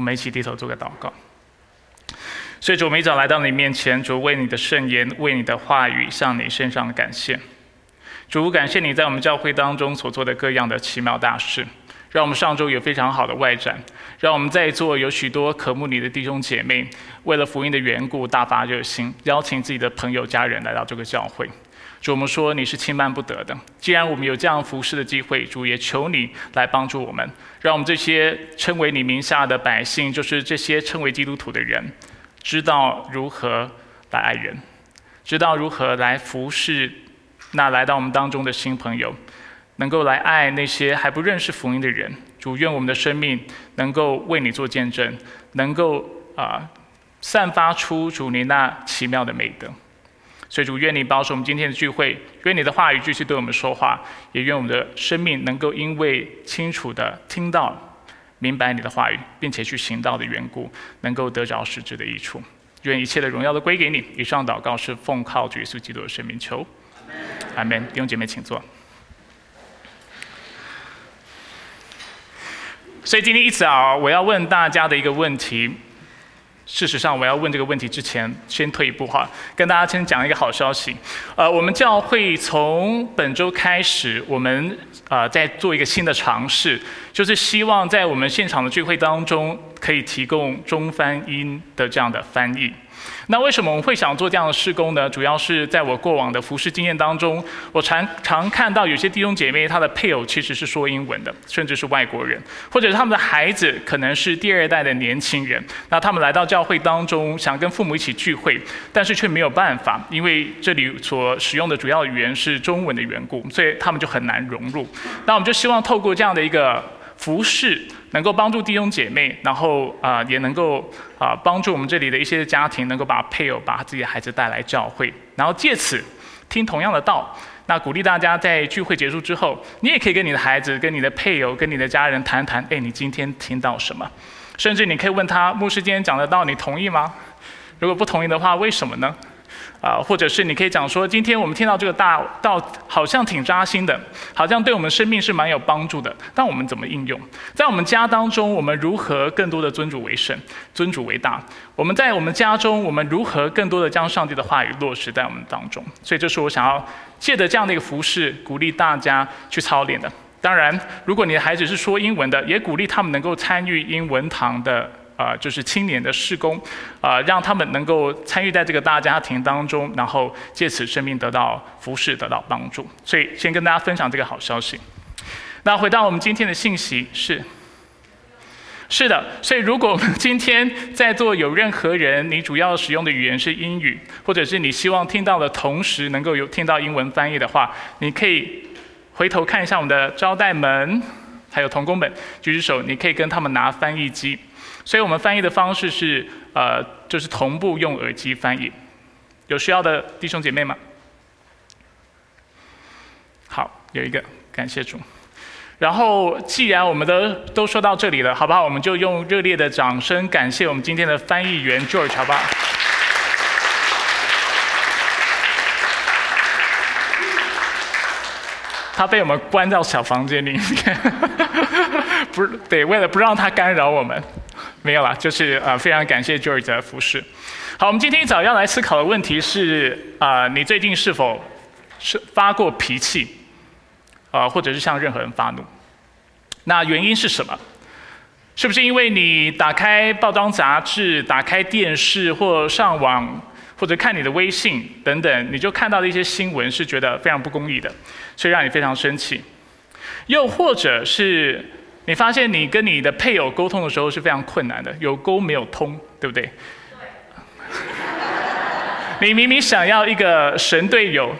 我们一起低头做个祷告。所以主，我们一早来到你面前，主为你的圣言，为你的话语，向你身上的感谢。主，感谢你在我们教会当中所做的各样的奇妙大事，让我们上周有非常好的外展，让我们在座有许多渴慕你的弟兄姐妹，为了福音的缘故大发热心，邀请自己的朋友家人来到这个教会。主，我们说你是轻慢不得的。既然我们有这样服侍的机会，主也求你来帮助我们，让我们这些称为你名下的百姓，就是这些称为基督徒的人，知道如何来爱人，知道如何来服侍那来到我们当中的新朋友，能够来爱那些还不认识福音的人。主，愿我们的生命能够为你做见证，能够啊散发出主你那奇妙的美德。所以主愿你保守我们今天的聚会，愿你的话语继续对我们说话，也愿我们的生命能够因为清楚的听到、明白你的话语，并且去行道的缘故，能够得着实质的益处。愿一切的荣耀都归给你。以上祷告是奉靠主耶稣基督的生命求，阿门。弟兄姐妹，请坐。所以今天一早我要问大家的一个问题。事实上，我要问这个问题之前，先退一步哈，跟大家先讲一个好消息。呃，我们教会从本周开始，我们呃在做一个新的尝试，就是希望在我们现场的聚会当中，可以提供中翻英的这样的翻译。那为什么我们会想做这样的施工呢？主要是在我过往的服饰经验当中，我常常看到有些弟兄姐妹，他的配偶其实是说英文的，甚至是外国人，或者是他们的孩子可能是第二代的年轻人。那他们来到教会当中，想跟父母一起聚会，但是却没有办法，因为这里所使用的主要语言是中文的缘故，所以他们就很难融入。那我们就希望透过这样的一个。服饰能够帮助弟兄姐妹，然后啊，也能够啊帮助我们这里的一些家庭，能够把配偶、把自己的孩子带来教会，然后借此听同样的道。那鼓励大家在聚会结束之后，你也可以跟你的孩子、跟你的配偶、跟你的家人谈谈，哎，你今天听到什么？甚至你可以问他，牧师今天讲的道，你同意吗？如果不同意的话，为什么呢？啊，或者是你可以讲说，今天我们听到这个大道好像挺扎心的，好像对我们生命是蛮有帮助的。但我们怎么应用？在我们家当中，我们如何更多的尊主为神，尊主为大？我们在我们家中，我们如何更多的将上帝的话语落实在我们当中？所以，这是我想要借着这样的一个服饰，鼓励大家去操练的。当然，如果你的孩子是说英文的，也鼓励他们能够参与英文堂的。啊，就是青年的施工，啊，让他们能够参与在这个大家庭当中，然后借此生命得到服侍，得到帮助。所以，先跟大家分享这个好消息。那回到我们今天的信息是，是的。所以，如果我们 今天在座有任何人，你主要使用的语言是英语，或者是你希望听到的同时能够有听到英文翻译的话，你可以回头看一下我们的招待门，还有童工们，举举手，你可以跟他们拿翻译机。所以我们翻译的方式是，呃，就是同步用耳机翻译。有需要的弟兄姐妹吗？好，有一个，感谢主。然后，既然我们都都说到这里了，好不好？我们就用热烈的掌声感谢我们今天的翻译员 George，好不好？他被我们关到小房间里面，不是对，为了不让他干扰我们。没有啦，就是呃，非常感谢 George 的服饰。好，我们今天一早要来思考的问题是啊，你最近是否是发过脾气，啊，或者是向任何人发怒？那原因是什么？是不是因为你打开报章杂志、打开电视或上网，或者看你的微信等等，你就看到的一些新闻是觉得非常不公义的，所以让你非常生气？又或者是？你发现你跟你的配偶沟通的时候是非常困难的，有沟没有通，对不对？你明明想要一个神队友，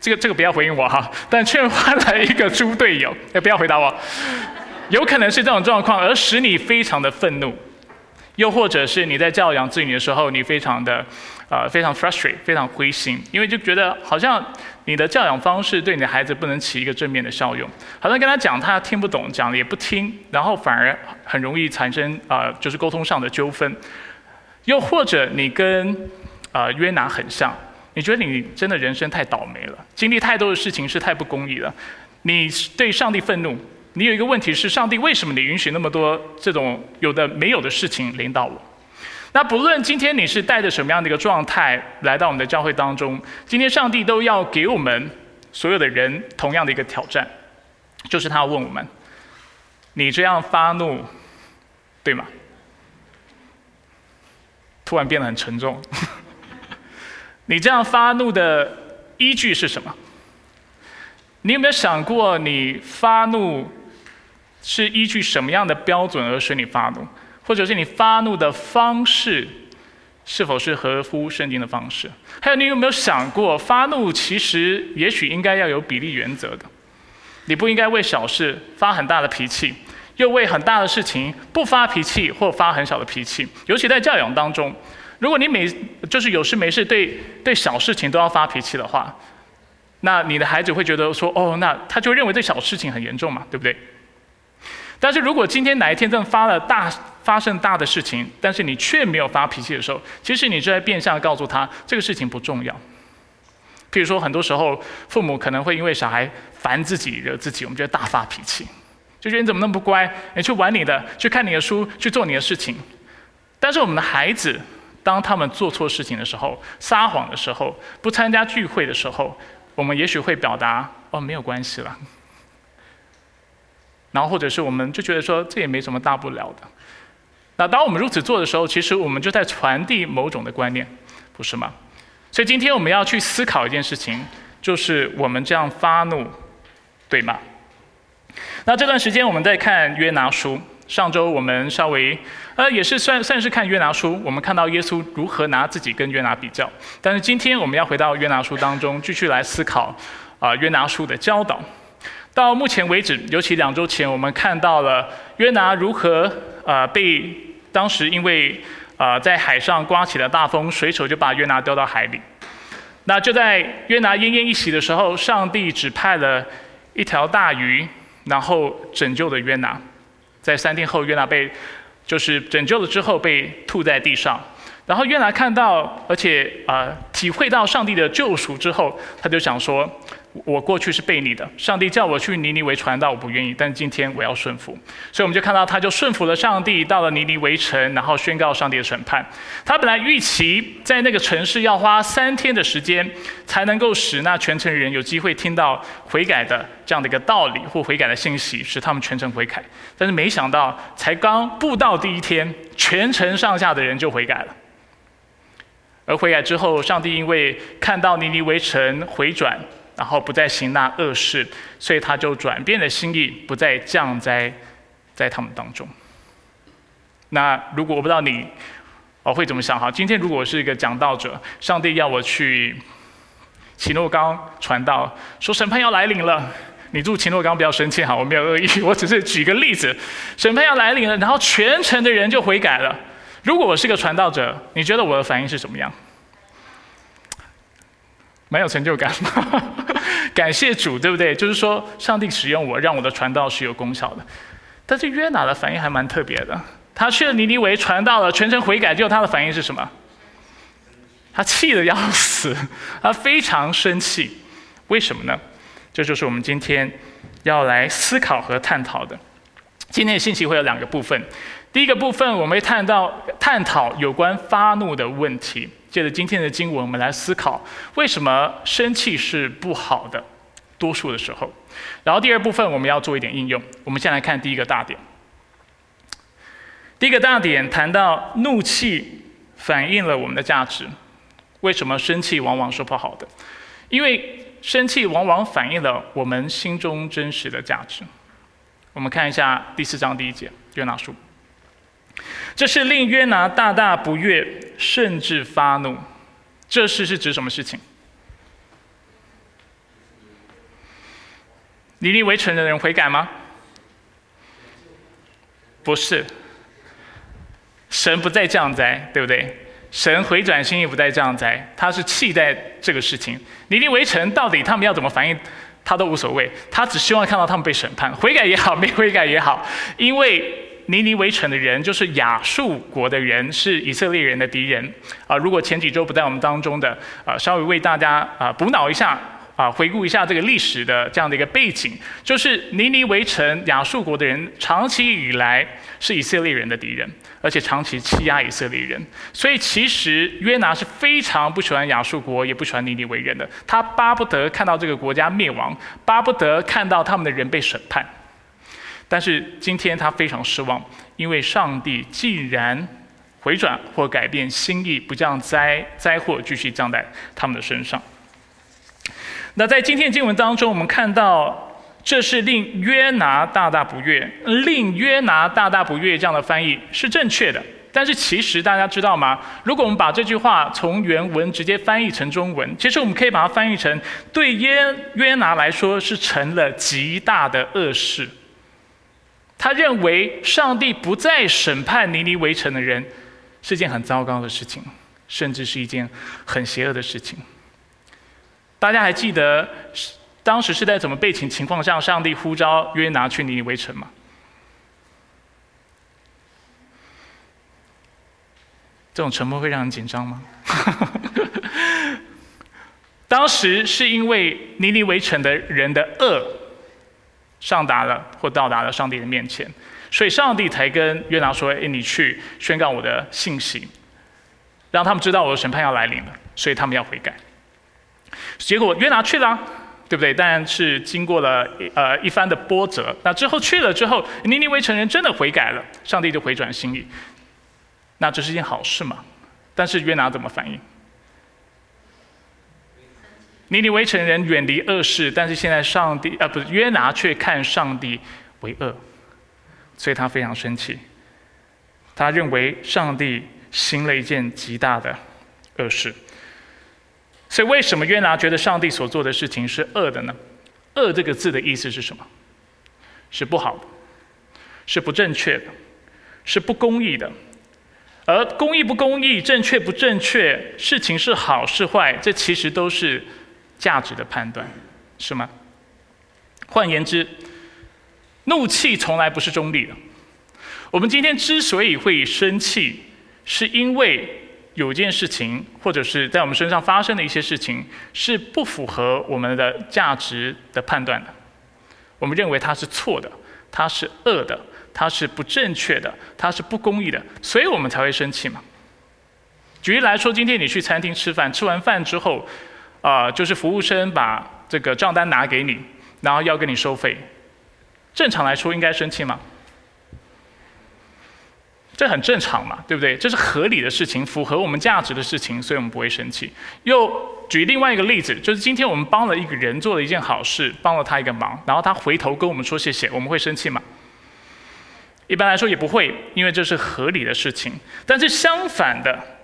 这个这个不要回应我哈，但却换来一个猪队友，哎，不要回答我。有可能是这种状况，而使你非常的愤怒，又或者是你在教养子女的时候，你非常的。啊，非常 frustrated，非常灰心，因为就觉得好像你的教养方式对你的孩子不能起一个正面的效用，好像跟他讲他听不懂，讲了也不听，然后反而很容易产生啊，就是沟通上的纠纷。又或者你跟啊约拿很像，你觉得你真的人生太倒霉了，经历太多的事情是太不公义了，你对上帝愤怒，你有一个问题是：上帝，为什么你允许那么多这种有的没有的事情领导我？那不论今天你是带着什么样的一个状态来到我们的教会当中，今天上帝都要给我们所有的人同样的一个挑战，就是他要问我们：你这样发怒，对吗？突然变得很沉重。你这样发怒的依据是什么？你有没有想过，你发怒是依据什么样的标准而使你发怒？或者是你发怒的方式是否是合乎圣经的方式？还有，你有没有想过，发怒其实也许应该要有比例原则的。你不应该为小事发很大的脾气，又为很大的事情不发脾气或发很小的脾气。尤其在教养当中，如果你每就是有事没事对对小事情都要发脾气的话，那你的孩子会觉得说：“哦，那他就认为这小事情很严重嘛，对不对？”但是如果今天哪一天真的发了大发生大的事情，但是你却没有发脾气的时候，其实你就在变相告诉他这个事情不重要。譬如说，很多时候父母可能会因为小孩烦自己惹自己，我们就大发脾气，就觉得你怎么那么不乖，你去玩你的，去看你的书，去做你的事情。但是我们的孩子，当他们做错事情的时候，撒谎的时候，不参加聚会的时候，我们也许会表达哦没有关系了。然后或者是我们就觉得说这也没什么大不了的。那当我们如此做的时候，其实我们就在传递某种的观念，不是吗？所以今天我们要去思考一件事情，就是我们这样发怒，对吗？那这段时间我们在看约拿书，上周我们稍微呃也是算算是看约拿书，我们看到耶稣如何拿自己跟约拿比较。但是今天我们要回到约拿书当中，继续来思考啊约拿书的教导。到目前为止，尤其两周前，我们看到了约拿如何呃被当时因为呃在海上刮起了大风，水手就把约拿丢到海里。那就在约拿奄奄一息的时候，上帝指派了一条大鱼，然后拯救了约拿。在三天后，约拿被就是拯救了之后被吐在地上。然后约拿看到，而且啊体会到上帝的救赎之后，他就想说。我过去是背你的，上帝叫我去尼尼微传道，我不愿意，但今天我要顺服，所以我们就看到他就顺服了上帝，到了尼尼微城，然后宣告上帝的审判。他本来预期在那个城市要花三天的时间，才能够使那全城人有机会听到悔改的这样的一个道理或悔改的信息，使他们全城悔改。但是没想到，才刚布道第一天，全城上下的人就悔改了。而悔改之后，上帝因为看到尼尼微城回转。然后不再行那恶事，所以他就转变了心意，不再降灾在他们当中。那如果我不知道你，我会怎么想哈？今天如果我是一个讲道者，上帝要我去奇诺刚传道，说审判要来临了，你住奇诺刚不要生气哈，我没有恶意，我只是举个例子，审判要来临了，然后全城的人就悔改了。如果我是个传道者，你觉得我的反应是怎么样？蛮有成就感，感谢主，对不对？就是说，上帝使用我，让我的传道是有功效的。但是约拿的反应还蛮特别的，他去了尼尼微传道了，全程悔改，结果他的反应是什么？他气得要死，他非常生气。为什么呢？这就是我们今天要来思考和探讨的。今天的信息会有两个部分，第一个部分我们会探到探讨有关发怒的问题。借着今天的经文，我们来思考为什么生气是不好的，多数的时候。然后第二部分我们要做一点应用。我们先来看第一个大点。第一个大点谈到怒气反映了我们的价值。为什么生气往往是不好的？因为生气往往反映了我们心中真实的价值。我们看一下第四章第一节，约拿书。这是令约拿大大不悦，甚至发怒。这事是指什么事情？尼尼围城的人悔改吗？不是。神不再降灾，对不对？神回转心意不再降灾，他是气在这个事情。尼尼围城到底他们要怎么反应，他都无所谓，他只希望看到他们被审判，悔改也好，没悔改也好，因为。尼尼围城的人就是亚述国的人，是以色列人的敌人啊！如果前几周不在我们当中的啊，稍微为大家啊补脑一下，啊，回顾一下这个历史的这样的一个背景，就是尼尼围城亚述国的人长期以来是以色列人的敌人，而且长期欺压以色列人，所以其实约拿是非常不喜欢亚述国，也不喜欢尼尼为人的，他巴不得看到这个国家灭亡，巴不得看到他们的人被审判。但是今天他非常失望，因为上帝既然回转或改变心意，不降灾灾祸继续降在他们的身上。那在今天经文当中，我们看到这是令约拿大大不悦，令约拿大大不悦这样的翻译是正确的。但是其实大家知道吗？如果我们把这句话从原文直接翻译成中文，其实我们可以把它翻译成对约约拿来说是成了极大的恶事。他认为上帝不再审判尼尼围城的人是件很糟糕的事情，甚至是一件很邪恶的事情。大家还记得当时是在怎么背景情况下，上帝呼召约拿去尼尼围城吗？这种沉默会让人紧张吗？当时是因为尼尼围城的人的恶上达了或到达了上帝的面前，所以上帝才跟约拿说：“哎，你去宣告我的信息，让他们知道我的审判要来临了，所以他们要悔改。”结果约拿去了，对不对？但是经过了呃一番的波折，那之后去了之后，尼尼微城人真的悔改了，上帝就回转心意。那这是一件好事嘛？但是约拿怎么反应？尼尼微城人远离恶事，但是现在上帝啊，不是约拿却看上帝为恶，所以他非常生气。他认为上帝行了一件极大的恶事。所以，为什么约拿觉得上帝所做的事情是恶的呢？“恶”这个字的意思是什么？是不好的，是不正确的，是不公义的。而公义不公义、正确不正确、事情是好是坏，这其实都是价值的判断，是吗？换言之，怒气从来不是中立的。我们今天之所以会生气，是因为。有件事情，或者是在我们身上发生的一些事情，是不符合我们的价值的判断的。我们认为它是错的，它是恶的，它是不正确的，它是不公义的，所以我们才会生气嘛。举例来说，今天你去餐厅吃饭，吃完饭之后，啊，就是服务生把这个账单拿给你，然后要跟你收费，正常来说应该生气吗？这很正常嘛，对不对？这是合理的事情，符合我们价值的事情，所以我们不会生气。又举另外一个例子，就是今天我们帮了一个人做了一件好事，帮了他一个忙，然后他回头跟我们说谢谢，我们会生气吗？一般来说也不会，因为这是合理的事情。但是相反的，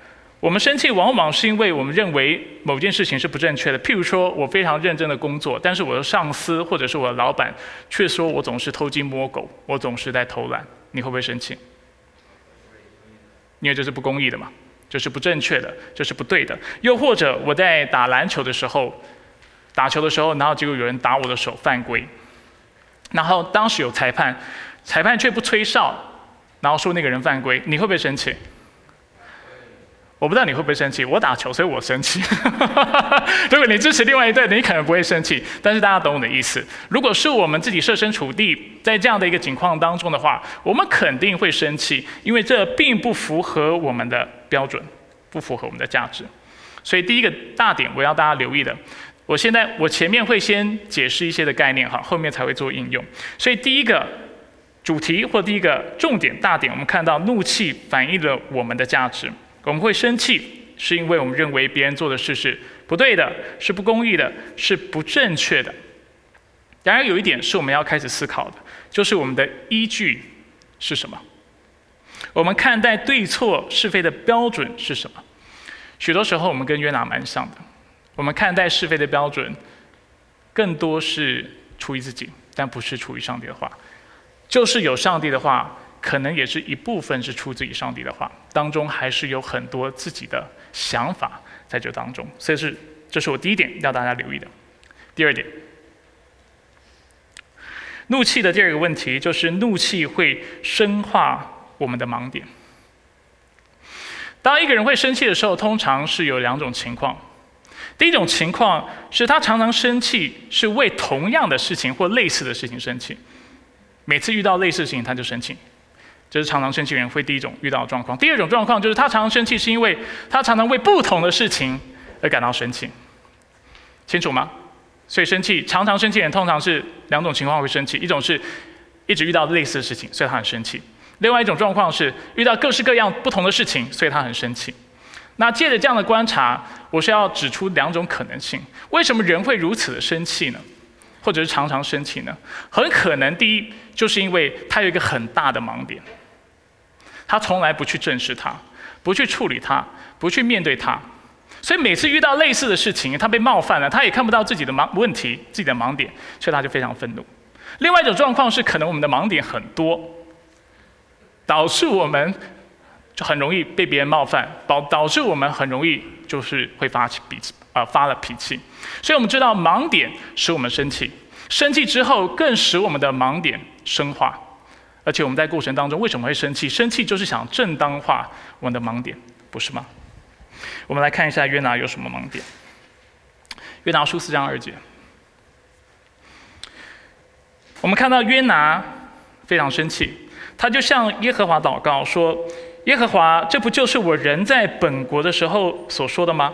我们生气往往是因为我们认为某件事情是不正确的。譬如说我非常认真的工作，但是我的上司或者是我的老板却说我总是偷鸡摸狗，我总是在偷懒，你会不会生气？因为这是不公义的嘛，这是不正确的，这是不对的。又或者我在打篮球的时候，打球的时候，然后结果有人打我的手犯规，然后当时有裁判，裁判却不吹哨，然后说那个人犯规，你会不会生气？我不知道你会不会生气，我打球，所以我生气。如果你支持另外一队，你可能不会生气。但是大家懂我的意思。如果是我们自己设身处地在这样的一个情况当中的话，我们肯定会生气，因为这并不符合我们的标准，不符合我们的价值。所以第一个大点，我要大家留意的，我现在我前面会先解释一些的概念哈，后面才会做应用。所以第一个主题或第一个重点大点，我们看到怒气反映了我们的价值。我们会生气，是因为我们认为别人做的事是不对的，是不公义的，是不正确的。然而有一点是我们要开始思考的，就是我们的依据是什么？我们看待对错是非的标准是什么？许多时候我们跟约拿蛮像的，我们看待是非的标准更多是出于自己，但不是出于上帝的话。就是有上帝的话。可能也是一部分是出自于上帝的话，当中还是有很多自己的想法在这当中，所以是这是我第一点要大家留意的。第二点，怒气的第二个问题就是怒气会深化我们的盲点。当一个人会生气的时候，通常是有两种情况，第一种情况是他常常生气，是为同样的事情或类似的事情生气。每次遇到类似事情他就生气，这是常常生气人会第一种遇到的状况。第二种状况就是他常常生气，是因为他常常为不同的事情而感到生气。清楚吗？所以生气常常生气人通常是两种情况会生气，一种是一直遇到类似的事情，所以他很生气；另外一种状况是遇到各式各样不同的事情，所以他很生气。那借着这样的观察，我是要指出两种可能性：为什么人会如此的生气呢？或者是常常生气呢？很可能第一，就是因为他有一个很大的盲点，他从来不去正视它，不去处理它，不去面对它，所以每次遇到类似的事情，他被冒犯了，他也看不到自己的盲问题、自己的盲点，所以他就非常愤怒。另外一种状况是，可能我们的盲点很多，导致我们。就很容易被别人冒犯，导导致我们很容易就是会发起脾气，啊发了脾气。所以我们知道盲点使我们生气，生气之后更使我们的盲点深化。而且我们在过程当中为什么会生气？生气就是想正当化我们的盲点，不是吗？我们来看一下约拿有什么盲点。约拿书四章二节，我们看到约拿非常生气，他就向耶和华祷告说。耶和华，这不就是我人在本国的时候所说的吗？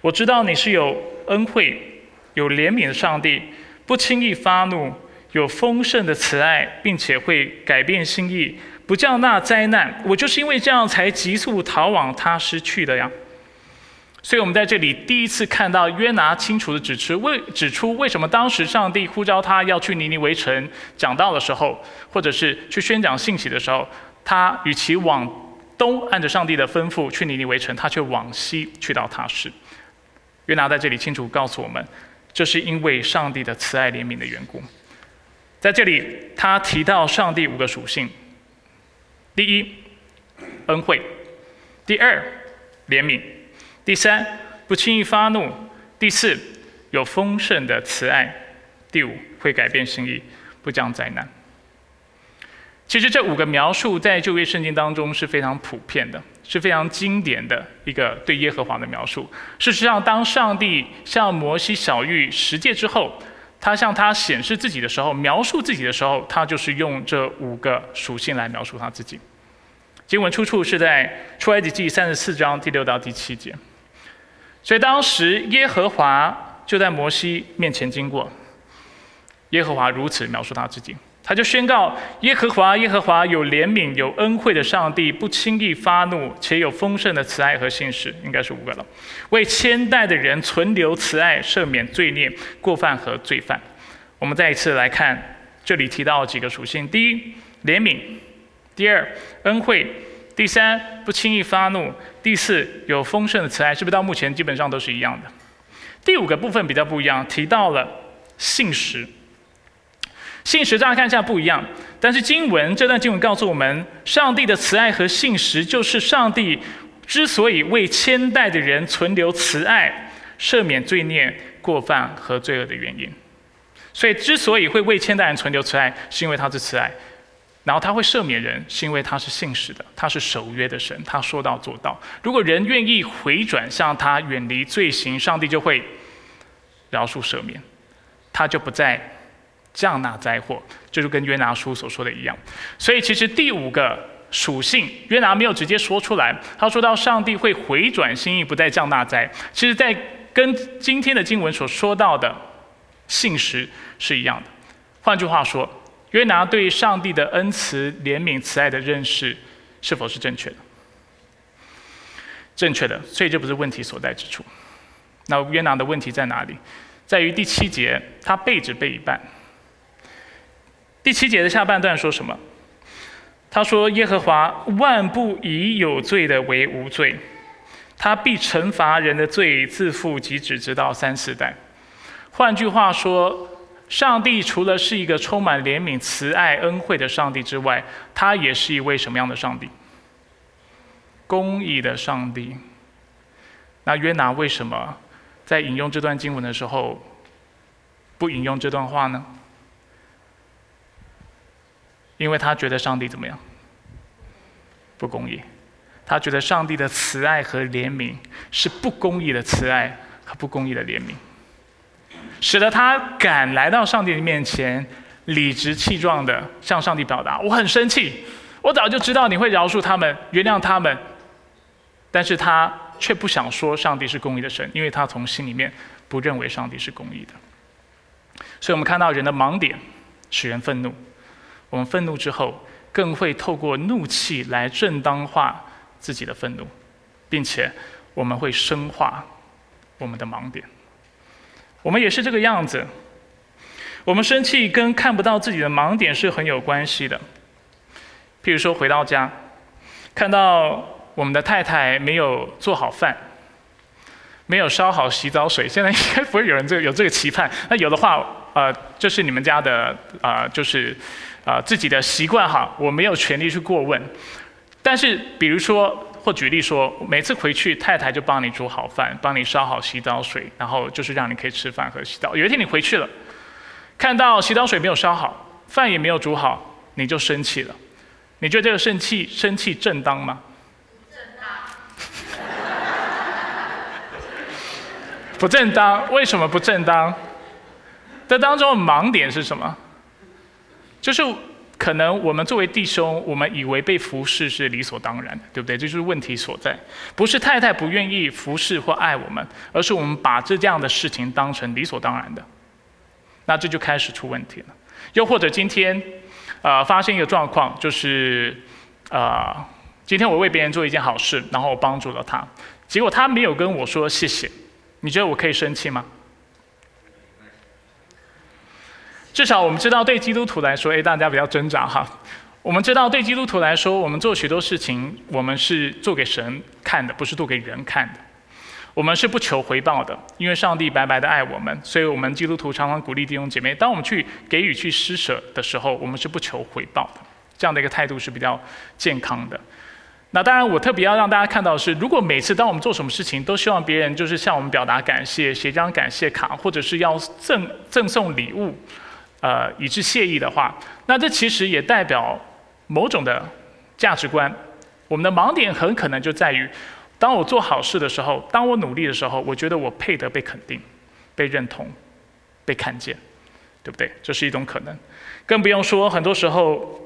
我知道你是有恩惠、有怜悯的上帝，不轻易发怒，有丰盛的慈爱，并且会改变心意，不叫那灾难。我就是因为这样才急速逃往他失去的呀。所以，我们在这里第一次看到约拿清楚的指出为指出为什么当时上帝呼召他要去尼尼微城讲道的时候，或者是去宣讲信息的时候。他与其往东按着上帝的吩咐去尼尼围城，他却往西去到他市。约拿在这里清楚告诉我们，这是因为上帝的慈爱怜悯的缘故。在这里，他提到上帝五个属性：第一，恩惠；第二，怜悯；第三，不轻易发怒；第四，有丰盛的慈爱；第五，会改变心意，不降灾难。其实这五个描述在旧约圣经当中是非常普遍的，是非常经典的一个对耶和华的描述。事实上，当上帝向摩西小玉十诫之后，他向他显示自己的时候，描述自己的时候，他就是用这五个属性来描述他自己。经文出处是在出埃及记三十四章第六到第七节。所以当时耶和华就在摩西面前经过，耶和华如此描述他自己。他就宣告：耶和华，耶和华有怜悯、有恩惠的上帝，不轻易发怒，且有丰盛的慈爱和信实，应该是五个了。为千代的人存留慈爱，赦免罪孽、过犯和罪犯。我们再一次来看这里提到几个属性：第一，怜悯；第二，恩惠；第三，不轻易发怒；第四，有丰盛的慈爱。是不是到目前基本上都是一样的？第五个部分比较不一样，提到了信实。信实，大家看一下不一样。但是经文这段经文告诉我们，上帝的慈爱和信实，就是上帝之所以为千代的人存留慈爱、赦免罪孽、过犯和罪恶的原因。所以，之所以会为千代人存留慈爱，是因为他是慈爱；然后他会赦免人，是因为他是信实的，他是守约的神，他说到做到。如果人愿意回转向他，远离罪行，上帝就会饶恕赦免，他就不再。降纳灾祸，就是跟约拿书所说的一样。所以其实第五个属性，约拿没有直接说出来。他说到上帝会回转心意，不再降纳灾。其实，在跟今天的经文所说到的信实是一样的。换句话说，约拿对上帝的恩慈、怜悯、慈爱的认识是否是正确的？正确的，所以这不是问题所在之处。那约拿的问题在哪里？在于第七节，他背只背一半。第七节的下半段说什么？他说：“耶和华万不以有罪的为无罪，他必惩罚人的罪，自负及止，直到三四代。”换句话说，上帝除了是一个充满怜悯、慈爱、恩惠的上帝之外，他也是一位什么样的上帝？公义的上帝。那约拿为什么在引用这段经文的时候不引用这段话呢？因为他觉得上帝怎么样？不公义。他觉得上帝的慈爱和怜悯是不公义的慈爱和不公义的怜悯，使得他敢来到上帝的面前，理直气壮的向上帝表达：“我很生气，我早就知道你会饶恕他们，原谅他们。”但是他却不想说上帝是公义的神，因为他从心里面不认为上帝是公义的。所以我们看到人的盲点使人愤怒，我们愤怒之后，更会透过怒气来正当化自己的愤怒，并且我们会深化我们的盲点。我们也是这个样子，我们生气跟看不到自己的盲点是很有关系的。譬如说回到家，看到我们的太太没有做好饭，没有烧好洗澡水，现在应该不会有人这有这个期盼。那有的话。呃，这是你们家的啊，就是啊自己的习惯哈，我没有权利去过问。但是，比如说或举例说，每次回去太太就帮你煮好饭，帮你烧好洗澡水，然后就是让你可以吃饭和洗澡。有一天你回去了，看到洗澡水没有烧好，饭也没有煮好，你就生气了。你觉得这个生气生气正当吗？正当。不正当？为什么不正当？这当中的盲点是什么？就是可能我们作为弟兄，我们以为被服侍是理所当然的，对不对？这就是问题所在。不是太太不愿意服侍或爱我们，而是我们把这这样的事情当成理所当然的。那这就开始出问题了。又或者今天，呃，发生一个状况，就是呃，今天我为别人做一件好事，然后我帮助了他，结果他没有跟我说谢谢，你觉得我可以生气吗？至少我们知道，对基督徒来说，哎，大家不要挣扎哈。我们知道，对基督徒来说，我们做许多事情，我们是做给神看的，不是做给人看的。我们是不求回报的，因为上帝白白的爱我们，所以我们基督徒常常鼓励弟兄姐妹，当我们去给予、去施舍的时候，我们是不求回报的。这样的一个态度是比较健康的。那当然，我特别要让大家看到的是，如果每次当我们做什么事情，都希望别人就是向我们表达感谢，写张感谢卡，或者是要赠赠送礼物。呃，以致谢意的话，那这其实也代表某种的价值观。我们的盲点很可能就在于，当我做好事的时候，当我努力的时候，我觉得我配得被肯定、被认同、被看见，对不对？这是一种可能。更不用说，很多时候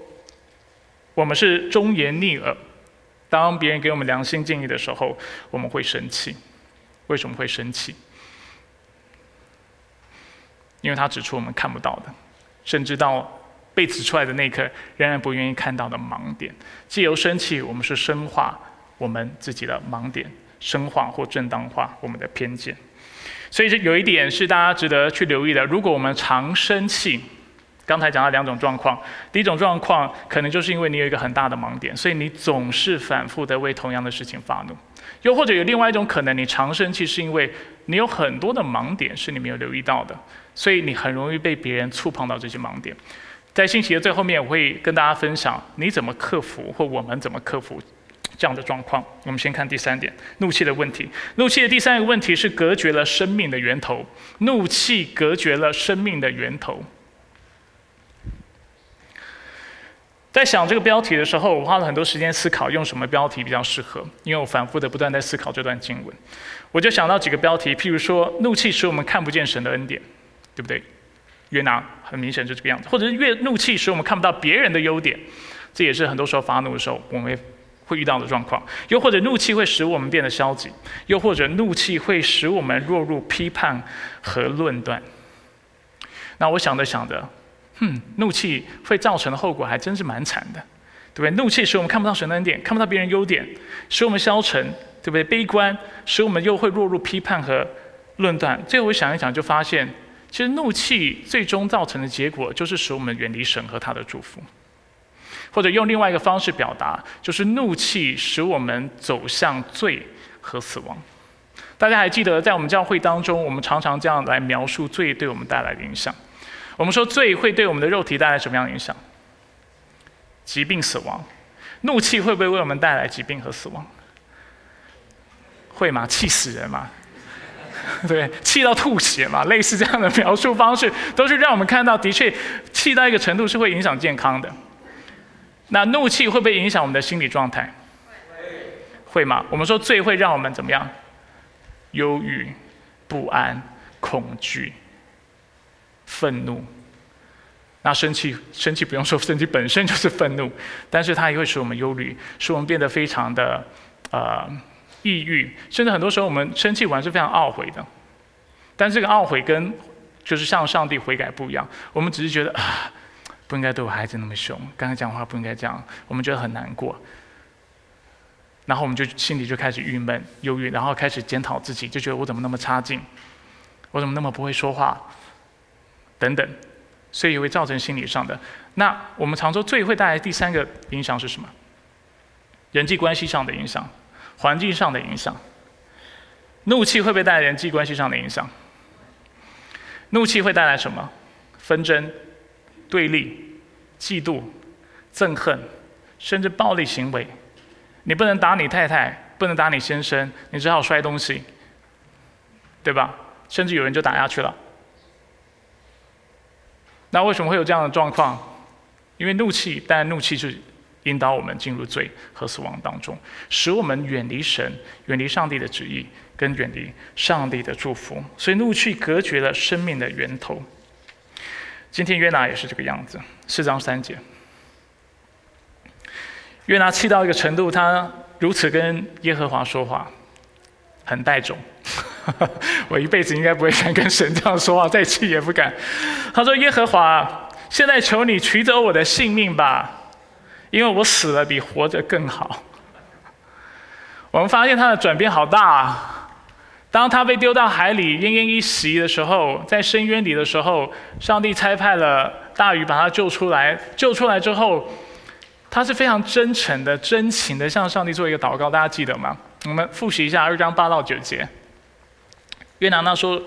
我们是忠言逆耳。当别人给我们良心建议的时候，我们会生气。为什么会生气？因为他指出我们看不到的。甚至到被指出来的那一刻，仍然不愿意看到的盲点，借由生气，我们是深化我们自己的盲点，深化或正当化我们的偏见。所以这有一点是大家值得去留意的：如果我们常生气，刚才讲到两种状况，第一种状况可能就是因为你有一个很大的盲点，所以你总是反复的为同样的事情发怒；又或者有另外一种可能，你常生气是因为你有很多的盲点是你没有留意到的。所以你很容易被别人触碰到这些盲点，在信息的最后面，我会跟大家分享你怎么克服，或我们怎么克服这样的状况。我们先看第三点，怒气的问题。怒气的第三个问题是隔绝了生命的源头。怒气隔绝了生命的源头。在想这个标题的时候，我花了很多时间思考用什么标题比较适合，因为我反复的不断在思考这段经文，我就想到几个标题，譬如说，怒气使我们看不见神的恩典。对不对？约拿很明显就这个样子，或者是越怒气使我们看不到别人的优点，这也是很多时候发怒的时候我们会遇到的状况。又或者怒气会使我们变得消极，又或者怒气会使我们落入批判和论断。那我想着想着，哼，怒气会造成的后果还真是蛮惨的，对不对？怒气使我们看不到神的恩典，看不到别人优点，使我们消沉，对不对？悲观，使我们又会落入批判和论断。最后我想一想，就发现。其实怒气最终造成的结果，就是使我们远离神和他的祝福，或者用另外一个方式表达，就是怒气使我们走向罪和死亡。大家还记得，在我们教会当中，我们常常这样来描述罪对我们带来的影响。我们说罪会对我们的肉体带来什么样的影响？疾病、死亡。怒气会不会为我们带来疾病和死亡？会吗？气死人吗？对，气到吐血嘛，类似这样的描述方式，都是让我们看到，的确，气到一个程度是会影响健康的。那怒气会不会影响我们的心理状态？会。吗？我们说最会让我们怎么样？忧郁、不安、恐惧、愤怒。那生气，生气不用说，生气本身就是愤怒，但是它也会使我们忧虑，使我们变得非常的呃抑郁，甚至很多时候我们生气完是非常懊悔的。但这个懊悔跟就是向上帝悔改不一样，我们只是觉得啊，不应该对我孩子那么凶，刚才讲话不应该这样，我们觉得很难过，然后我们就心里就开始郁闷、忧郁，然后开始检讨自己，就觉得我怎么那么差劲，我怎么那么不会说话，等等。所以会造成心理上的。那我们常说最会带来第三个影响是什么？人际关系上的影响，环境上的影响。怒气会不会带来人际关系上的影响？怒气会带来什么？纷争、对立、嫉妒、憎恨，甚至暴力行为。你不能打你太太，不能打你先生，你只好摔东西，对吧？甚至有人就打下去了。那为什么会有这样的状况？因为怒气，但怒气是引导我们进入罪和死亡当中，使我们远离神、远离上帝的旨意，跟远离上帝的祝福。所以怒气隔绝了生命的源头。今天约拿也是这个样子，四章三节。约拿气到一个程度，他如此跟耶和华说话，很带种。我一辈子应该不会敢跟神这样说话，再气也不敢。他说：“耶和华，现在求你取走我的性命吧，因为我死了比活着更好。”我们发现他的转变好大。啊！当他被丢到海里奄奄一息的时候，在深渊里的时候，上帝差派了大鱼把他救出来。救出来之后，他是非常真诚的、真情的向上帝做一个祷告。大家记得吗？我们复习一下二章八到九节。约拿那说，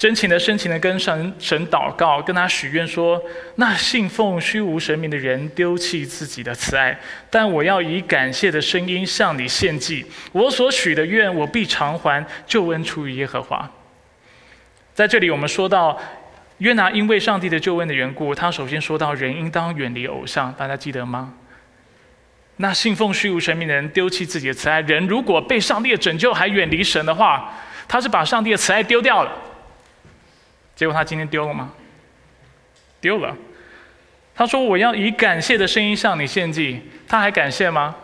真情的、深情的跟神神祷告，跟他许愿说：那信奉虚无神明的人丢弃自己的慈爱，但我要以感谢的声音向你献祭。我所许的愿，我必偿还。救恩出于耶和华。在这里，我们说到约拿因为上帝的救恩的缘故，他首先说到人应当远离偶像，大家记得吗？那信奉虚无神明的人丢弃自己的慈爱，人如果被上帝的拯救还远离神的话。他是把上帝的慈爱丢掉了，结果他今天丢了吗？丢了。他说：“我要以感谢的声音向你献祭。”他还感谢吗？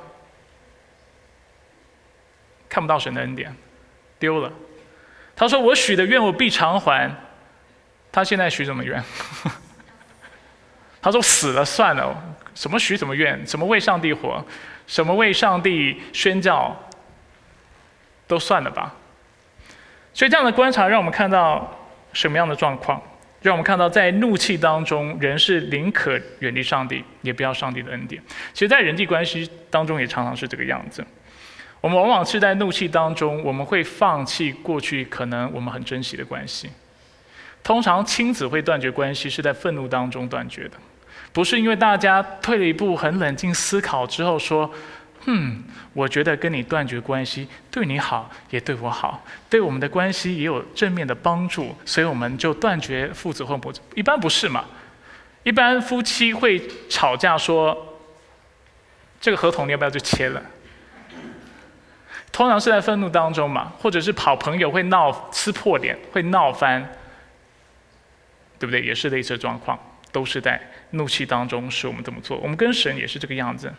看不到神的恩典，丢了。他说：“我许的愿我必偿还。”他现在许什么愿？他说：“死了算了，什么许什么愿，什么为上帝活，什么为上帝宣教，都算了吧。”所以这样的观察让我们看到什么样的状况？让我们看到在怒气当中，人是宁可远离上帝，也不要上帝的恩典。其实，在人际关系当中也常常是这个样子。我们往往是在怒气当中，我们会放弃过去可能我们很珍惜的关系。通常亲子会断绝关系，是在愤怒当中断绝的，不是因为大家退了一步，很冷静思考之后说。嗯，我觉得跟你断绝关系，对你好也对我好，对我们的关系也有正面的帮助，所以我们就断绝父子或母子。一般不是嘛？一般夫妻会吵架说：“这个合同你要不要就签了？”通常是在愤怒当中嘛，或者是跑朋友会闹撕破脸，会闹翻，对不对？也是类似的状况。都是在怒气当中使我们这么做。我们跟神也是这个样子，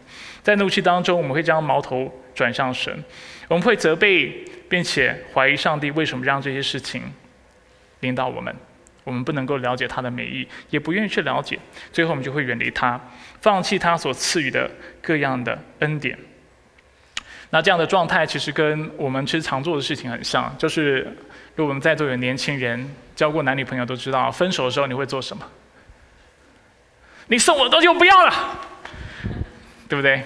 在怒气当中，我们会将矛头转向神，我们会责备并且怀疑上帝为什么让这些事情领导我们。我们不能够了解他的美意，也不愿意去了解，最后我们就会远离他，放弃他所赐予的各样的恩典。那这样的状态其实跟我们其实常做的事情很像，就是如果我们在座有年轻人交过男女朋友都知道，分手的时候你会做什么？你送我的东西我不要了，对不对？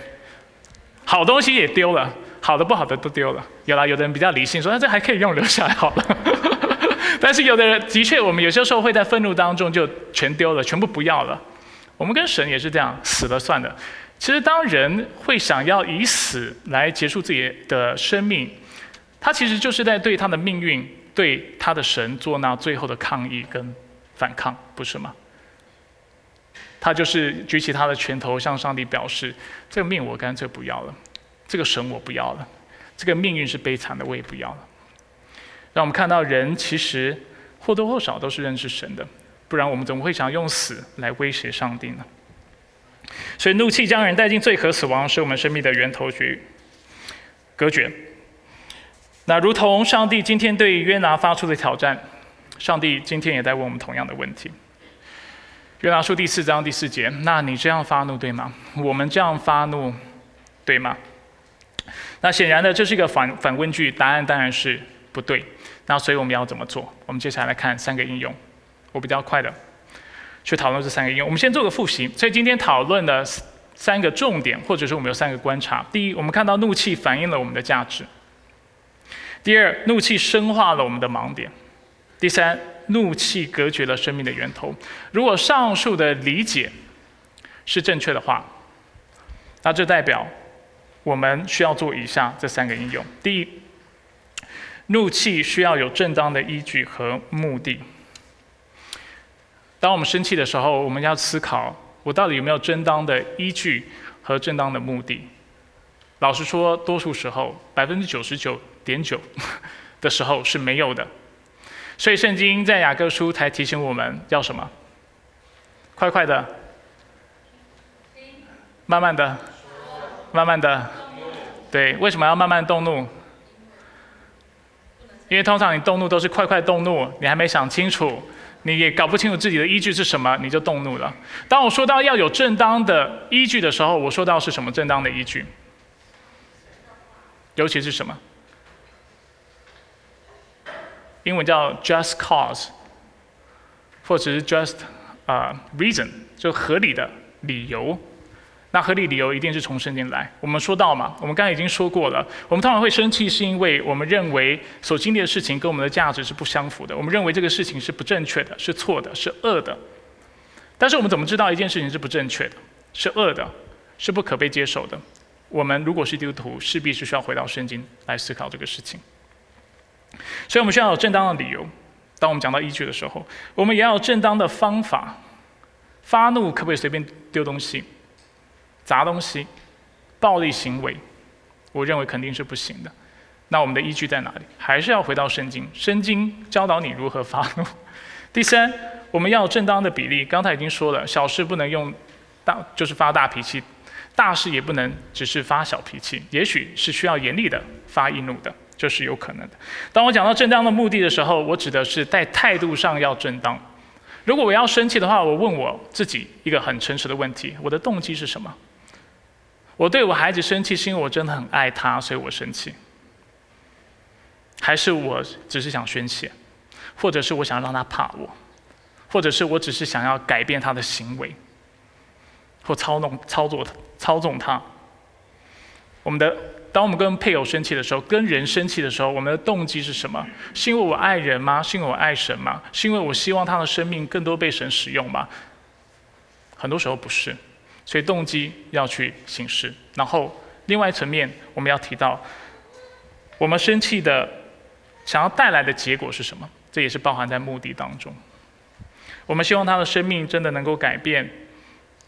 好东西也丢了，好的不好的都丢了。有啦，有的人比较理性，说那这还可以用，留下来好了。但是有的人的确，我们有些时候会在愤怒当中就全丢了，全部不要了。我们跟神也是这样，死了算的。其实当人会想要以死来结束自己的生命，他其实就是在对他的命运、对他的神做那最后的抗议跟反抗，不是吗？他就是举起他的拳头，向上帝表示：“这个命我干脆不要了，这个神我不要了，这个命运是悲惨的，我也不要了。”让我们看到人其实或多或少都是认识神的，不然我们怎么会想用死来威胁上帝呢？所以怒气将人带进罪和死亡，是我们生命的源头绝隔绝。那如同上帝今天对约拿发出的挑战，上帝今天也在问我们同样的问题。约拿书第四章第四节，那你这样发怒对吗？我们这样发怒对吗？那显然的，这是一个反反问句，答案当然是不对。那所以我们要怎么做？我们接下来看三个应用，我比较快的去讨论这三个应用。我们先做个复习。所以今天讨论的三个重点，或者是我们有三个观察。第一，我们看到怒气反映了我们的价值；第二，怒气深化了我们的盲点；第三。怒气隔绝了生命的源头。如果上述的理解是正确的话，那这代表我们需要做以下这三个应用：第一，怒气需要有正当的依据和目的。当我们生气的时候，我们要思考：我到底有没有正当的依据和正当的目的？老实说，多数时候，百分之九十九点九的时候是没有的。所以圣经在雅各书才提醒我们要什么？快快的，慢慢的，慢慢的，对，为什么要慢慢动怒？因为通常你动怒都是快快动怒，你还没想清楚，你也搞不清楚自己的依据是什么，你就动怒了。当我说到要有正当的依据的时候，我说到是什么正当的依据？尤其是什么？英文叫 just cause，或者是 just 啊 reason，就合理的理由。那合理理由一定是从圣经来。我们说到嘛，我们刚才已经说过了。我们通常会生气，是因为我们认为所经历的事情跟我们的价值是不相符的。我们认为这个事情是不正确的，是错的，是恶的。但是我们怎么知道一件事情是不正确的，是恶的，是不可被接受的？我们如果是基督徒，势必是需要回到圣经来思考这个事情。所以我们需要有正当的理由。当我们讲到依据的时候，我们也要有正当的方法。发怒可不可以随便丢东西、砸东西、暴力行为？我认为肯定是不行的。那我们的依据在哪里？还是要回到圣经。圣经教导你如何发怒。第三，我们要有正当的比例。刚才已经说了，小事不能用大，就是发大脾气；大事也不能只是发小脾气。也许是需要严厉的发易怒的。这是有可能的。当我讲到正当的目的的时候，我指的是在态度上要正当。如果我要生气的话，我问我自己一个很诚实的问题：我的动机是什么？我对我孩子生气是因为我真的很爱他，所以我生气，还是我只是想宣泄，或者是我想让他怕我，或者是我只是想要改变他的行为，或操弄、操作、操纵他？我们的。当我们跟配偶生气的时候，跟人生气的时候，我们的动机是什么？是因为我爱人吗？是因为我爱神吗？是因为我希望他的生命更多被神使用吗？很多时候不是，所以动机要去行事。然后另外一层面，我们要提到，我们生气的想要带来的结果是什么？这也是包含在目的当中。我们希望他的生命真的能够改变，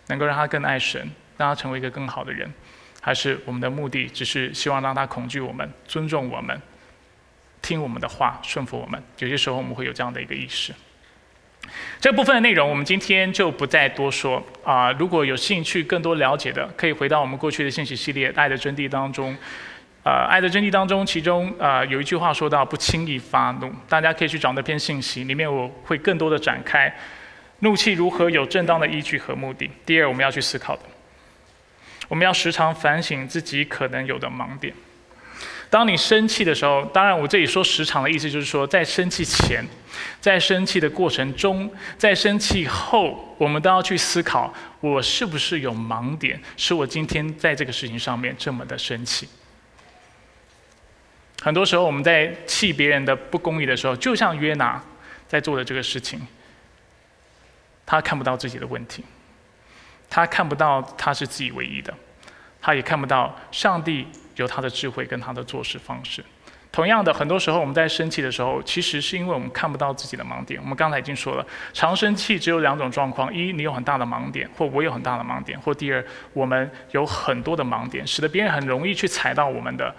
能够让他更爱神，让他成为一个更好的人。还是我们的目的只是希望让他恐惧我们、尊重我们、听我们的话、顺服我们。有些时候我们会有这样的一个意识。这部分的内容我们今天就不再多说啊。如果有兴趣更多了解的，可以回到我们过去的信息系列《爱的真谛》当中。呃，《爱的真谛》当中，其中呃有一句话说到：“不轻易发怒。”大家可以去找那篇信息，里面我会更多的展开怒气如何有正当的依据和目的。第二，我们要去思考的。我们要时常反省自己可能有的盲点。当你生气的时候，当然我这里说时常的意思就是说，在生气前，在生气的过程中，在生气后，我们都要去思考：我是不是有盲点，使我今天在这个事情上面这么的生气？很多时候我们在气别人的不公义的时候，就像约拿在做的这个事情，他看不到自己的问题。他看不到他是自己唯一的，他也看不到上帝有他的智慧跟他的做事方式。同样的，很多时候我们在生气的时候，其实是因为我们看不到自己的盲点。我们刚才已经说了，常生气只有两种状况：一，你有很大的盲点，或我有很大的盲点；或第二，我们有很多的盲点，使得别人很容易去踩到我们的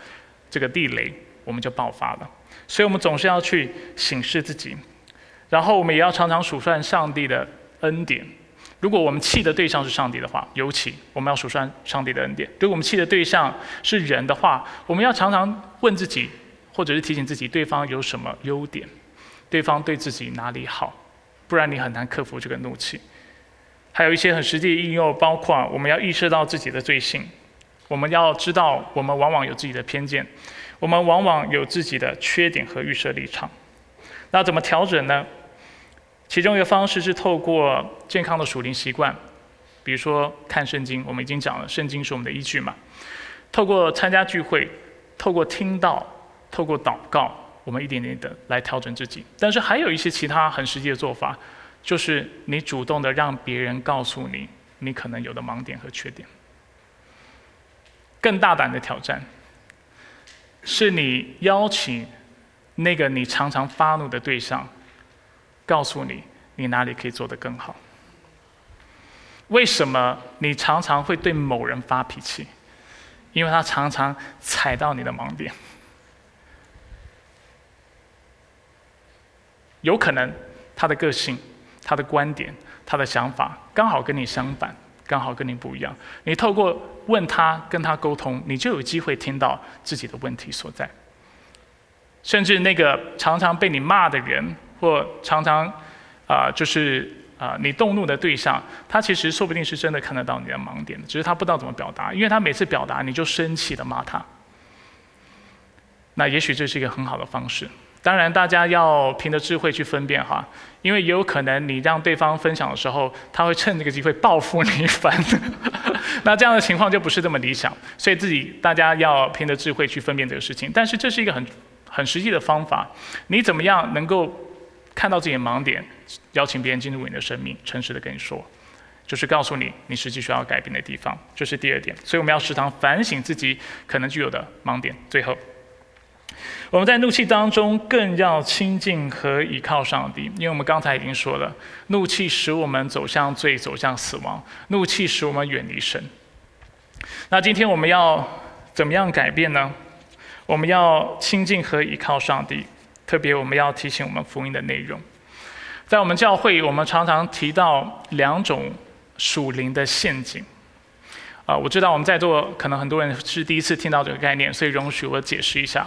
这个地雷。我们就爆发了。所以我们总是要去审视自己，然后我们也要常常数算上帝的恩典。如果我们气的对象是上帝的话，尤其我们要数算上帝的恩典；如果我们气的对象是人的话，我们要常常问自己，或者是提醒自己，对方有什么优点，对方对自己哪里好，不然你很难克服这个怒气。还有一些很实际的应用，包括我们要意识到自己的罪性，我们要知道我们往往有自己的偏见，我们往往有自己的缺点和预设立场。那怎么调整呢？其中一个方式是透过健康的属灵习惯，比如说看圣经，我们已经讲了，圣经是我们的依据嘛。透过参加聚会，透过听到，透过祷告，我们一点点的来调整自己。但是还有一些其他很实际的做法，就是你主动的让别人告诉你你可能有的盲点和缺点。更大胆的挑战，是你邀请那个你常常发怒的对象。告诉你，你哪里可以做得更好？为什么你常常会对某人发脾气？因为他常常踩到你的盲点。有可能他的个性、他的观点、他的想法刚好跟你相反，刚好跟你不一样。你透过问他、跟他沟通，你就有机会听到自己的问题所在。甚至那个常常被你骂的人。或常常，啊，就是啊，你动怒的对象，他其实说不定是真的看得到你的盲点，只是他不知道怎么表达，因为他每次表达你就生气的骂他。那也许这是一个很好的方式。当然，大家要凭着智慧去分辨哈，因为也有可能你让对方分享的时候，他会趁这个机会报复你一番。那这样的情况就不是这么理想，所以自己大家要凭着智慧去分辨这个事情。但是这是一个很很实际的方法，你怎么样能够？看到自己的盲点，邀请别人进入你的生命，诚实的跟你说，就是告诉你你实际需要改变的地方，这是第二点。所以我们要时常反省自己可能具有的盲点。最后，我们在怒气当中更要亲近和依靠上帝，因为我们刚才已经说了，怒气使我们走向罪，走向死亡；怒气使我们远离神。那今天我们要怎么样改变呢？我们要亲近和依靠上帝。特别我们要提醒我们福音的内容，在我们教会，我们常常提到两种属灵的陷阱。啊，我知道我们在座可能很多人是第一次听到这个概念，所以容许我解释一下。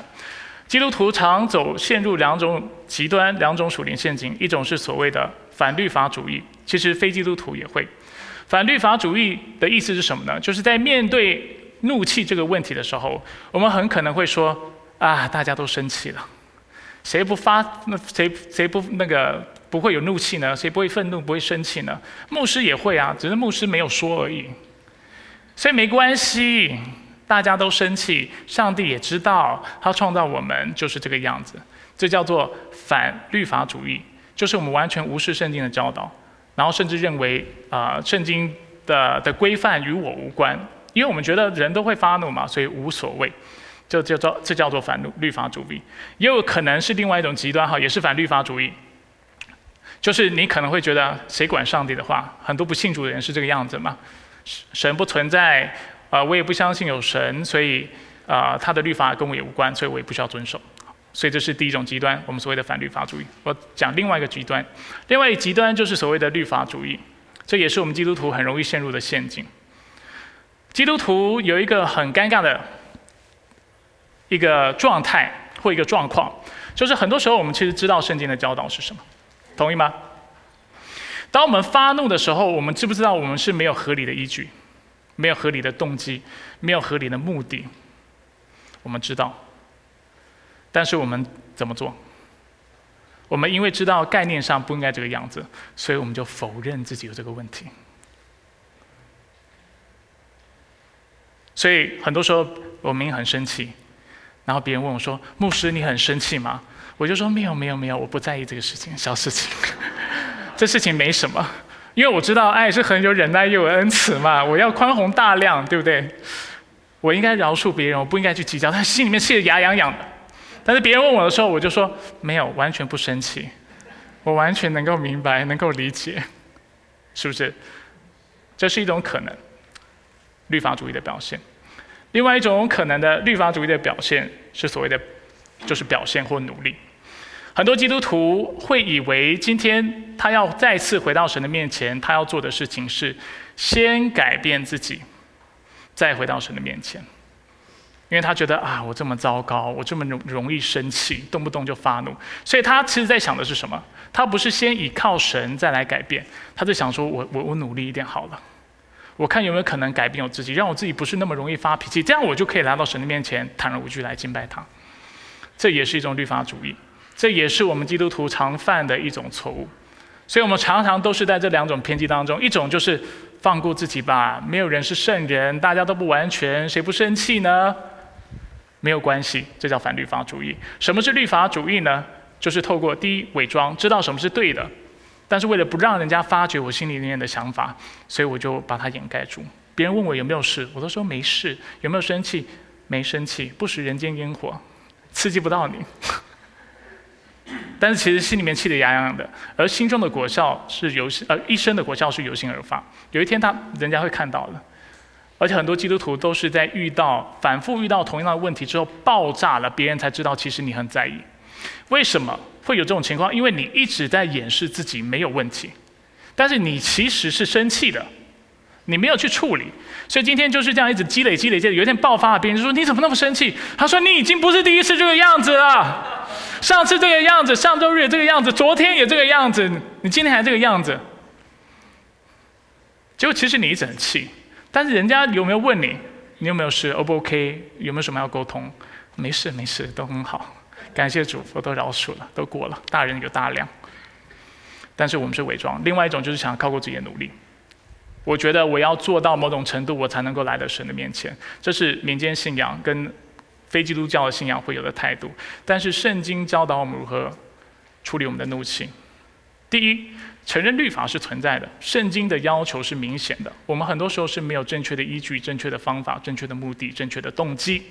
基督徒常走陷入两种极端、两种属灵陷阱，一种是所谓的反律法主义，其实非基督徒也会。反律法主义的意思是什么呢？就是在面对怒气这个问题的时候，我们很可能会说：啊，大家都生气了。谁不发？那谁谁不那个不会有怒气呢？谁不会愤怒、不会生气呢？牧师也会啊，只是牧师没有说而已。所以没关系，大家都生气，上帝也知道，他创造我们就是这个样子。这叫做反律法主义，就是我们完全无视圣经的教导，然后甚至认为啊，圣经的的规范与我无关，因为我们觉得人都会发怒嘛，所以无所谓。就叫做这叫做反律法主义，也有可能是另外一种极端哈，也是反律法主义。就是你可能会觉得谁管上帝的话，很多不信主的人是这个样子嘛，神不存在，啊，我也不相信有神，所以啊，他的律法跟我也无关，所以我也不需要遵守。所以这是第一种极端，我们所谓的反律法主义。我讲另外一个极端，另外一极端就是所谓的律法主义，这也是我们基督徒很容易陷入的陷阱。基督徒有一个很尴尬的。一个状态或一个状况，就是很多时候我们其实知道圣经的教导是什么，同意吗？当我们发怒的时候，我们知不知道我们是没有合理的依据，没有合理的动机，没有合理的目的？我们知道，但是我们怎么做？我们因为知道概念上不应该这个样子，所以我们就否认自己有这个问题。所以很多时候我们很生气。然后别人问我说：“牧师，你很生气吗？”我就说：“没有，没有，没有，我不在意这个事情，小事情，这事情没什么。因为我知道爱是很有忍耐又有恩慈嘛，我要宽宏大量，对不对？我应该饶恕别人，我不应该去计较。他心里面气得牙痒痒的。但是别人问我的时候，我就说没有，完全不生气，我完全能够明白，能够理解，是不是？这是一种可能，律法主义的表现。”另外一种可能的律法主义的表现是所谓的就是表现或努力。很多基督徒会以为，今天他要再次回到神的面前，他要做的事情是先改变自己，再回到神的面前。因为他觉得啊，我这么糟糕，我这么容容易生气，动不动就发怒，所以他其实在想的是什么？他不是先依靠神再来改变，他在想说，我我我努力一点好了，我看有没有可能改变我自己，让我自己不是那么容易发脾气，这样我就可以来到神的面前，坦然无惧来敬拜他。这也是一种律法主义。这也是我们基督徒常犯的一种错误，所以我们常常都是在这两种偏激当中，一种就是放过自己吧，没有人是圣人，大家都不完全，谁不生气呢？没有关系，这叫反律法主义。什么是律法主义呢？就是透过第一伪装，知道什么是对的，但是为了不让人家发觉我心里面的想法，所以我就把它掩盖住。别人问我有没有事，我都说没事。有没有生气？没生气，不食人间烟火，刺激不到你。但是其实心里面气得痒痒的，而心中的果效是由心呃一生的果效是由心而发。有一天他人家会看到的，而且很多基督徒都是在遇到反复遇到同样的问题之后爆炸了，别人才知道其实你很在意。为什么会有这种情况？因为你一直在掩饰自己没有问题，但是你其实是生气的，你没有去处理，所以今天就是这样一直积累积累积累，有一天爆发了，别人就说你怎么那么生气？他说你已经不是第一次这个样子了。上次这个样子，上周日这个样子，昨天也这个样子，你今天还这个样子，结果其实你一直很气，但是人家有没有问你，你有没有事？O 不 OK？有没有什么要沟通？没事没事，都很好，感谢主，我都饶恕了，都过了，大人有大量。但是我们是伪装，另外一种就是想靠过自己的努力。我觉得我要做到某种程度，我才能够来到神的面前，这是民间信仰跟。非基督教的信仰会有的态度，但是圣经教导我们如何处理我们的怒气。第一，承认律法是存在的，圣经的要求是明显的。我们很多时候是没有正确的依据、正确的方法、正确的目的、正确的动机。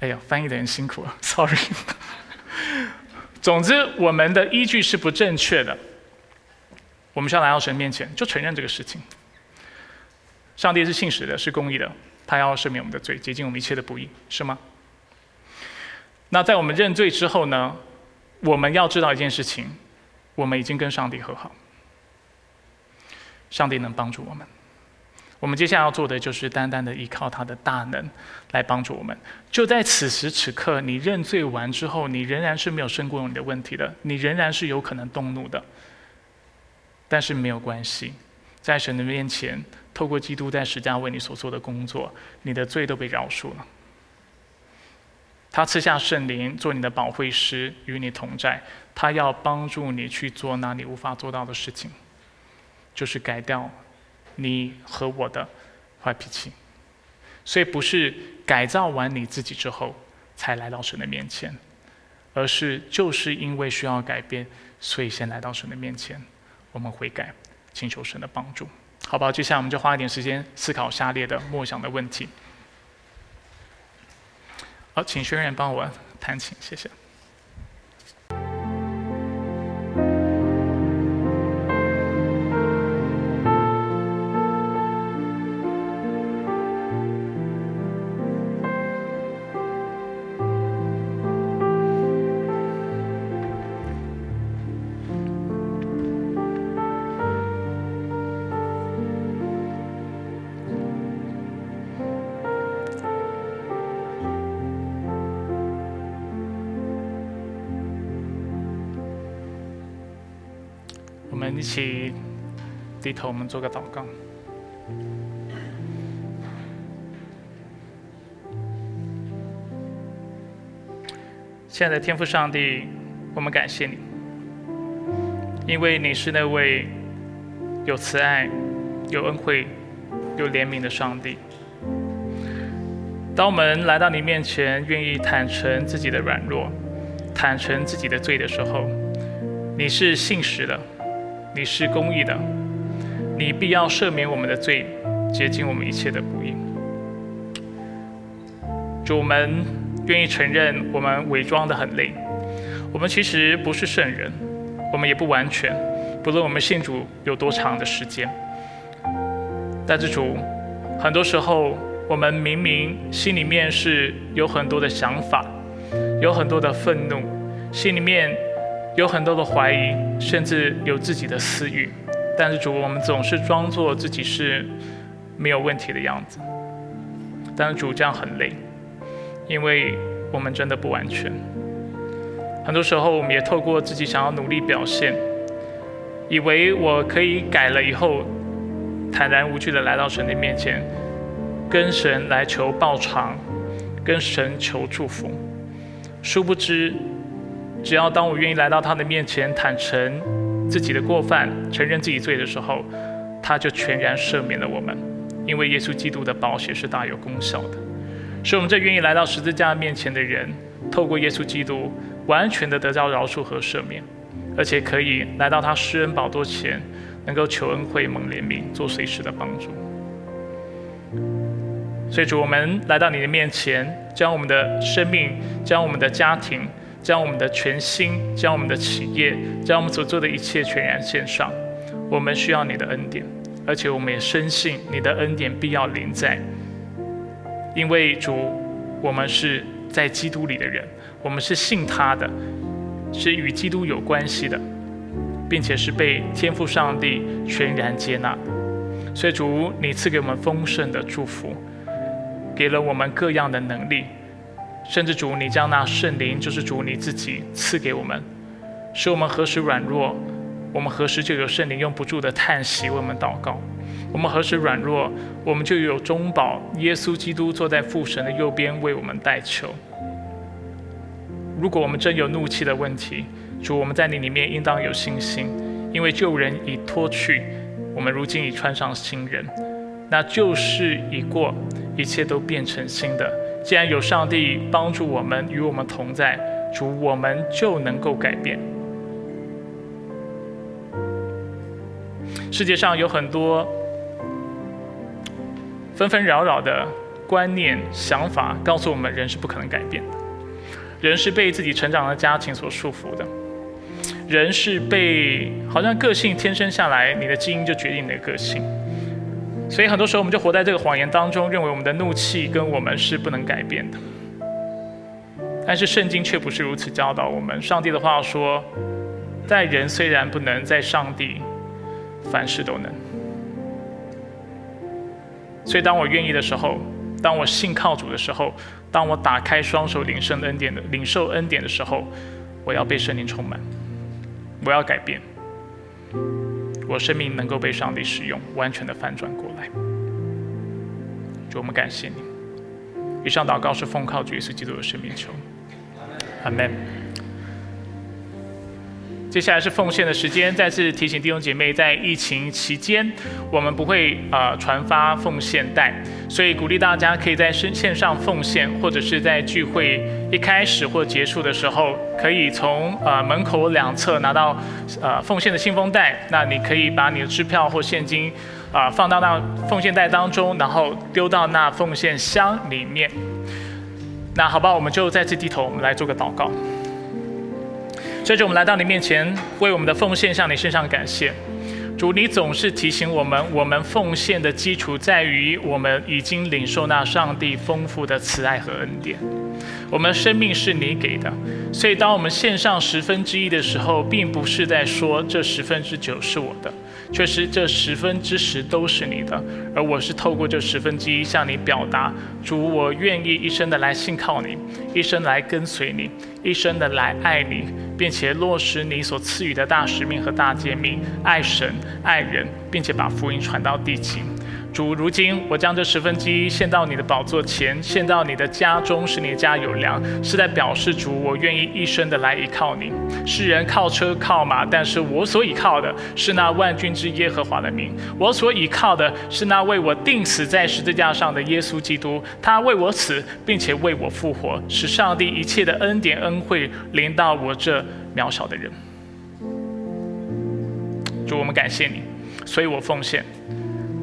哎呀，翻译的人辛苦了，sorry。总之，我们的依据是不正确的。我们需要来到神面前，就承认这个事情。上帝是信实的，是公义的。他要赦免我们的罪，洁净我们一切的不义，是吗？那在我们认罪之后呢？我们要知道一件事情：我们已经跟上帝和好，上帝能帮助我们。我们接下来要做的就是单单的依靠他的大能来帮助我们。就在此时此刻，你认罪完之后，你仍然是没有胜过你的问题的，你仍然是有可能动怒的。但是没有关系，在神的面前。透过基督在十字架为你所做的工作，你的罪都被饶恕了。他赐下圣灵做你的保惠师，与你同在。他要帮助你去做那你无法做到的事情，就是改掉你和我的坏脾气。所以不是改造完你自己之后才来到神的面前，而是就是因为需要改变，所以先来到神的面前，我们悔改，请求神的帮助。好吧，接下来我们就花一点时间思考下列的默想的问题。好，请学员帮我弹琴，谢谢。一起低头，我们做个祷告。亲爱的天父上帝，我们感谢你，因为你是那位有慈爱、有恩惠、有怜悯的上帝。当我们来到你面前，愿意坦诚自己的软弱、坦诚自己的罪的时候，你是信实的。你是公义的，你必要赦免我们的罪，洁净我们一切的不义。主，们愿意承认，我们伪装的很累，我们其实不是圣人，我们也不完全，不论我们信主有多长的时间。但是主，很多时候我们明明心里面是有很多的想法，有很多的愤怒，心里面有很多的怀疑，甚至有自己的私欲。但是主，我们总是装作自己是没有问题的样子。但是主这样很累，因为我们真的不完全。很多时候，我们也透过自己想要努力表现，以为我可以改了以后，坦然无惧的来到神的面前，跟神来求报偿，跟神求祝福。殊不知，只要当我愿意来到他的面前，坦诚自己的过犯，承认自己罪的时候，他就全然赦免了我们。因为耶稣基督的宝血是大有功效的，是我们这愿意来到十字架面前的人，透过耶稣基督，完全的得到饶恕和赦免，而且可以来到他施恩宝座前，能够求恩惠、蒙怜悯、做随时的帮助。所以主，我们来到你的面前，将我们的生命、将我们的家庭、将我们的全心、将我们的企业、将我们所做的一切全然献上。我们需要你的恩典，而且我们也深信你的恩典必要临在，因为主，我们是在基督里的人，我们是信他的，是与基督有关系的，并且是被天父上帝全然接纳。所以主，你赐给我们丰盛的祝福。给了我们各样的能力，甚至主，你将那圣灵，就是主你自己赐给我们，使我们何时软弱，我们何时就有圣灵用不住的叹息为我们祷告；我们何时软弱，我们就有中保耶稣基督坐在父神的右边为我们代求。如果我们真有怒气的问题，主，我们在你里面应当有信心，因为旧人已脱去，我们如今已穿上新人，那旧事已过。一切都变成新的。既然有上帝帮助我们，与我们同在，主，我们就能够改变。世界上有很多纷纷扰扰的观念、想法，告诉我们人是不可能改变的。人是被自己成长的家庭所束缚的，人是被好像个性天生下来，你的基因就决定你的个性。所以很多时候，我们就活在这个谎言当中，认为我们的怒气跟我们是不能改变的。但是圣经却不是如此教导我们。上帝的话说，在人虽然不能，在上帝凡事都能。所以当我愿意的时候，当我信靠主的时候，当我打开双手领圣恩典的领受恩典的时候，我要被圣灵充满，我要改变。我生命能够被上帝使用，完全的翻转过来。主，我们感谢你。以上祷告是奉靠主耶稣基督的生命求，阿门。接下来是奉献的时间，再次提醒弟兄姐妹，在疫情期间，我们不会呃传发奉献袋，所以鼓励大家可以在线线上奉献，或者是在聚会一开始或结束的时候，可以从呃门口两侧拿到呃奉献的信封袋，那你可以把你的支票或现金啊放到那奉献袋当中，然后丢到那奉献箱里面。那好吧，我们就再次低头，我们来做个祷告。接着，我们来到你面前，为我们的奉献向你献上感谢。主，你总是提醒我们，我们奉献的基础在于我们已经领受那上帝丰富的慈爱和恩典。我们生命是你给的，所以当我们献上十分之一的时候，并不是在说这十分之九是我的。确实，这十分之十都是你的，而我是透过这十分之一向你表达：主，我愿意一生的来信靠你，一生来跟随你，一生的来爱你，并且落实你所赐予的大使命和大诫命，爱神爱人，并且把福音传到地极。主，如今我将这十分之一献到你的宝座前，献到你的家中，使你家有粮，是在表示主，我愿意一生的来依靠你。世人靠车靠马，但是我所依靠的是那万军之耶和华的名。我所依靠的是那为我定死在十字架上的耶稣基督，他为我死，并且为我复活，使上帝一切的恩典恩惠临到我这渺小的人。主，我们感谢你，所以我奉献。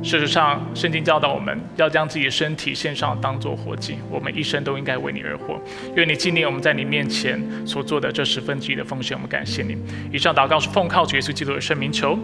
事实上，圣经教导我们要将自己的身体献上，当做活祭。我们一生都应该为你而活。愿你纪念我们在你面前所做的这十分之一的奉献，我们感谢你。以上祷告是奉靠主耶稣基督的圣名求。